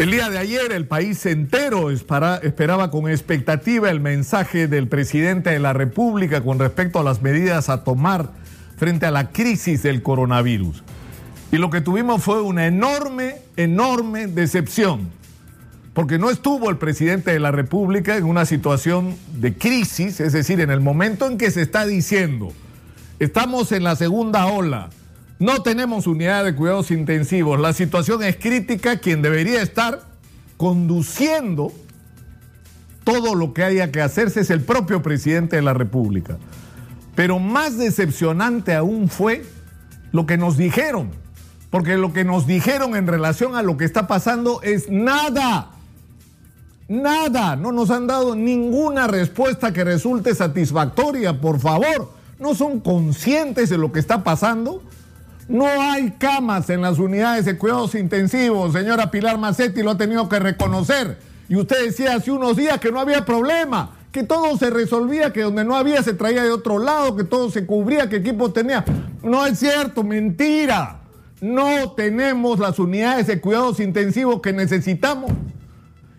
El día de ayer el país entero esperaba con expectativa el mensaje del presidente de la República con respecto a las medidas a tomar frente a la crisis del coronavirus. Y lo que tuvimos fue una enorme, enorme decepción, porque no estuvo el presidente de la República en una situación de crisis, es decir, en el momento en que se está diciendo, estamos en la segunda ola, no tenemos unidad de cuidados intensivos. La situación es crítica. Quien debería estar conduciendo todo lo que haya que hacerse es el propio presidente de la República. Pero más decepcionante aún fue lo que nos dijeron. Porque lo que nos dijeron en relación a lo que está pasando es nada. Nada. No nos han dado ninguna respuesta que resulte satisfactoria. Por favor, no son conscientes de lo que está pasando. No hay camas en las unidades de cuidados intensivos, señora Pilar Macetti lo ha tenido que reconocer. Y usted decía hace unos días que no había problema, que todo se resolvía, que donde no había se traía de otro lado, que todo se cubría, que equipos tenía. No es cierto, mentira. No tenemos las unidades de cuidados intensivos que necesitamos.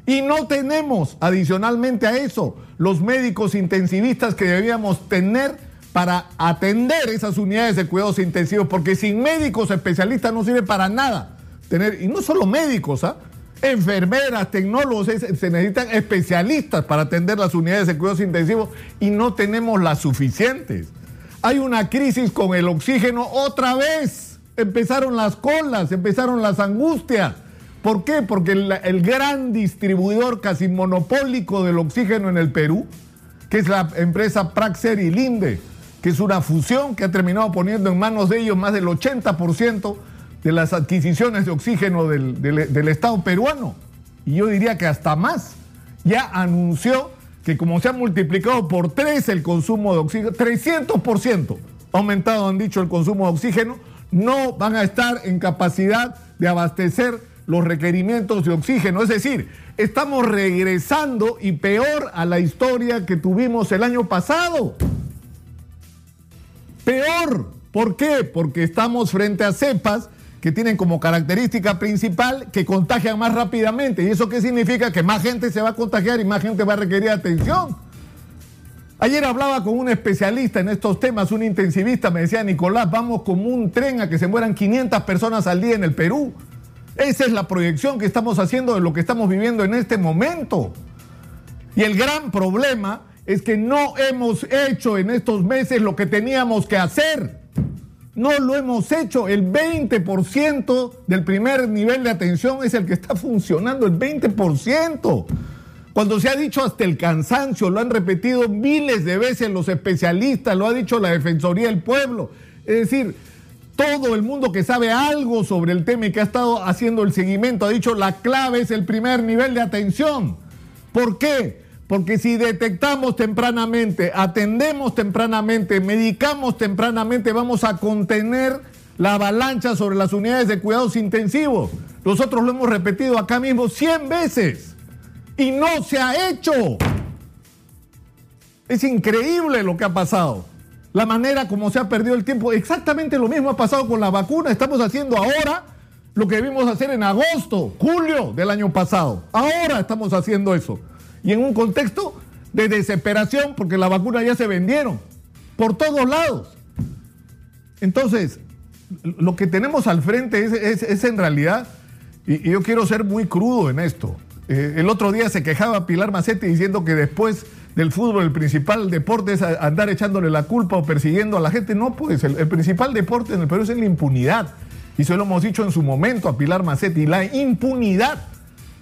Y no tenemos, adicionalmente a eso, los médicos intensivistas que debíamos tener para atender esas unidades de cuidados intensivos, porque sin médicos especialistas no sirve para nada. Tener, y no solo médicos, ¿ah? enfermeras, tecnólogos, se necesitan especialistas para atender las unidades de cuidados intensivos y no tenemos las suficientes. Hay una crisis con el oxígeno otra vez. Empezaron las colas, empezaron las angustias. ¿Por qué? Porque el, el gran distribuidor casi monopólico del oxígeno en el Perú, que es la empresa Praxer y Linde, que es una fusión que ha terminado poniendo en manos de ellos más del 80% de las adquisiciones de oxígeno del, Estado peruano. Y yo diría que hasta más. Ya anunció que como se ha multiplicado por tres el consumo de oxígeno, 300% ha aumentado, han dicho, el consumo de oxígeno, no van a estar en capacidad de abastecer los requerimientos de oxígeno. Es decir, estamos regresando y peor a la historia que tuvimos el año pasado. Peor. ¿Por qué? Porque estamos frente a cepas que tienen como característica principal que contagian más rápidamente. ¿Y eso qué significa? Que más gente se va a contagiar y más gente va a requerir atención. Ayer hablaba con un especialista en estos temas, un intensivista, me decía, Nicolás, vamos como un tren a que se mueran 500 personas al día en el Perú. Esa es la proyección que estamos haciendo de lo que estamos viviendo en este momento. Y el gran problema es que no hemos hecho en estos meses lo que teníamos que hacer. No lo hemos hecho. El 20% del primer nivel de atención es el que está funcionando, el 20%. Cuando se ha dicho hasta el cansancio, lo han repetido miles de veces los especialistas, lo ha dicho la Defensoría del Pueblo. Es decir, todo el mundo que sabe algo sobre el tema y que ha estado haciendo el seguimiento ha dicho la clave es el primer nivel de atención. ¿Por qué? Porque si detectamos tempranamente, atendemos tempranamente, medicamos tempranamente, vamos a contener la avalancha sobre las unidades de cuidados intensivos. Nosotros lo hemos repetido acá mismo 100 veces y no se ha hecho. Es increíble lo que ha pasado. La manera como se ha perdido el tiempo. Exactamente lo mismo ha pasado con la vacuna. Estamos haciendo ahora lo que debimos hacer en agosto, julio del año pasado. Ahora estamos haciendo eso y en un contexto de desesperación porque la vacuna ya se vendieron por todos lados. Entonces, lo que tenemos al frente es, en realidad, y, yo quiero ser muy crudo en esto. Eh, el otro día se quejaba Pilar Macetti diciendo que después del fútbol el principal deporte es andar echándole la culpa o persiguiendo a la gente. No, pues el, el principal deporte en el Perú es la impunidad. Y eso lo hemos dicho en su momento a Pilar Macetti, la impunidad.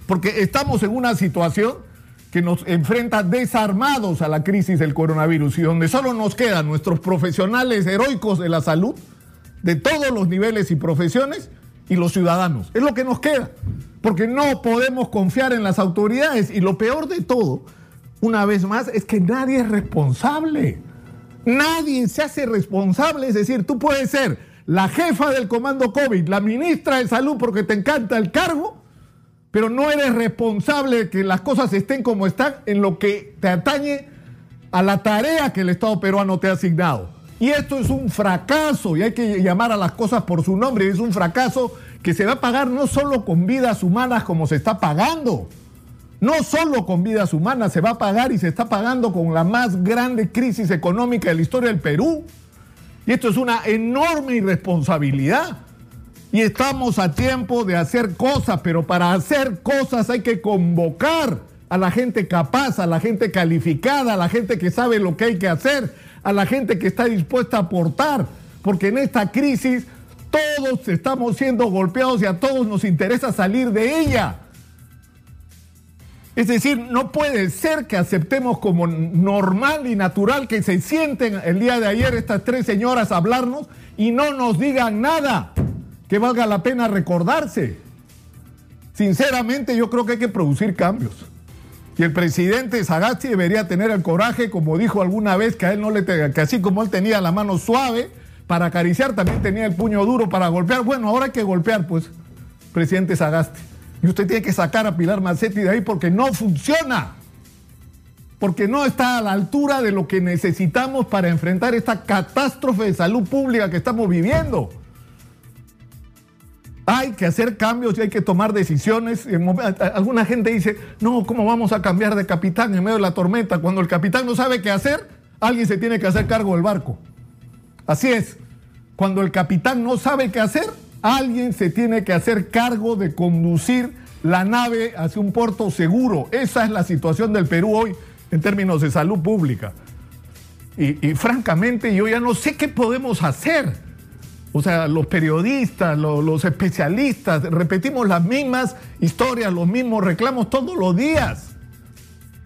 Porque estamos en una situación que nos enfrenta desarmados a la crisis del coronavirus y donde solo nos quedan nuestros profesionales heroicos de la salud, de todos los niveles y profesiones, y los ciudadanos. Es lo que nos queda, porque no podemos confiar en las autoridades y lo peor de todo, una vez más, es que nadie es responsable. Nadie se hace responsable, es decir, tú puedes ser la jefa del comando COVID, la ministra de salud porque te encanta el cargo, pero no eres responsable de que las cosas estén como están en lo que te atañe a la tarea que el Estado peruano te ha asignado. Y esto es un fracaso y hay que llamar a las cosas por su nombre. Es un fracaso que se va a pagar no solo con vidas humanas como se está pagando, no solo con vidas humanas, se va a pagar y se está pagando con la más grande crisis económica de la historia del Perú. Y esto es una enorme irresponsabilidad. Y estamos a tiempo de hacer cosas, pero para hacer cosas hay que convocar a la gente capaz, a la gente calificada, a la gente que sabe lo que hay que hacer, a la gente que está dispuesta a aportar. Porque en esta crisis todos estamos siendo golpeados y a todos nos interesa salir de ella. Es decir, no puede ser que aceptemos como normal y natural que se sienten el día de ayer estas tres señoras a hablarnos y no nos digan nada que valga la pena recordarse. Sinceramente yo creo que hay que producir cambios. Y el presidente Sagasti debería tener el coraje, como dijo alguna vez, que a él no le que así como él tenía la mano suave para acariciar, también tenía el puño duro para golpear. Bueno, ahora hay que golpear, pues, presidente Sagasti. Y usted tiene que sacar a Pilar Macetti de ahí porque no funciona. Porque no está a la altura de lo que necesitamos para enfrentar esta catástrofe de salud pública que estamos viviendo. Hay que hacer cambios y hay que tomar decisiones. Alguna gente dice, no, ¿cómo vamos a cambiar de capitán en medio de la tormenta? Cuando el capitán no sabe qué hacer, alguien se tiene que hacer cargo del barco. Así es, cuando el capitán no sabe qué hacer, alguien se tiene que hacer cargo de conducir la nave hacia un puerto seguro. Esa es la situación del Perú hoy en términos de salud pública. Y, francamente yo ya no sé qué podemos hacer. O sea, los periodistas, los, especialistas, repetimos las mismas historias, los mismos reclamos todos los días.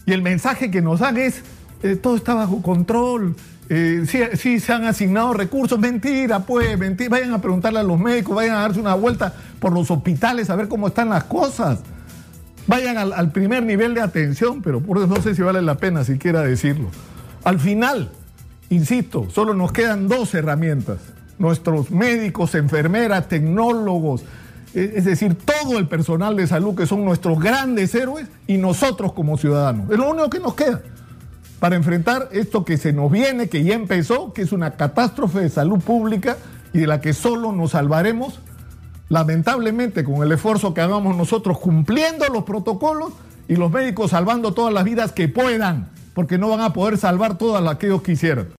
Y el mensaje que nos dan es, eh, todo está bajo control, eh, sí, se han asignado recursos. Mentira, pues, mentira. Vayan a preguntarle a los médicos, vayan a darse una vuelta por los hospitales a ver cómo están las cosas. Vayan al, al primer nivel de atención, pero por eso no sé si vale la pena siquiera decirlo. Al final, insisto, solo nos quedan dos herramientas nuestros médicos, enfermeras, tecnólogos, e, es decir, todo el personal de salud que son nuestros grandes héroes y nosotros como ciudadanos. Es lo único que nos queda para enfrentar esto que se nos viene, que ya empezó, que es una catástrofe de salud pública y de la que solo nos salvaremos, lamentablemente, con el esfuerzo que hagamos nosotros cumpliendo los protocolos y los médicos salvando todas las vidas que puedan, porque no van a poder salvar todas las que ellos quisieran.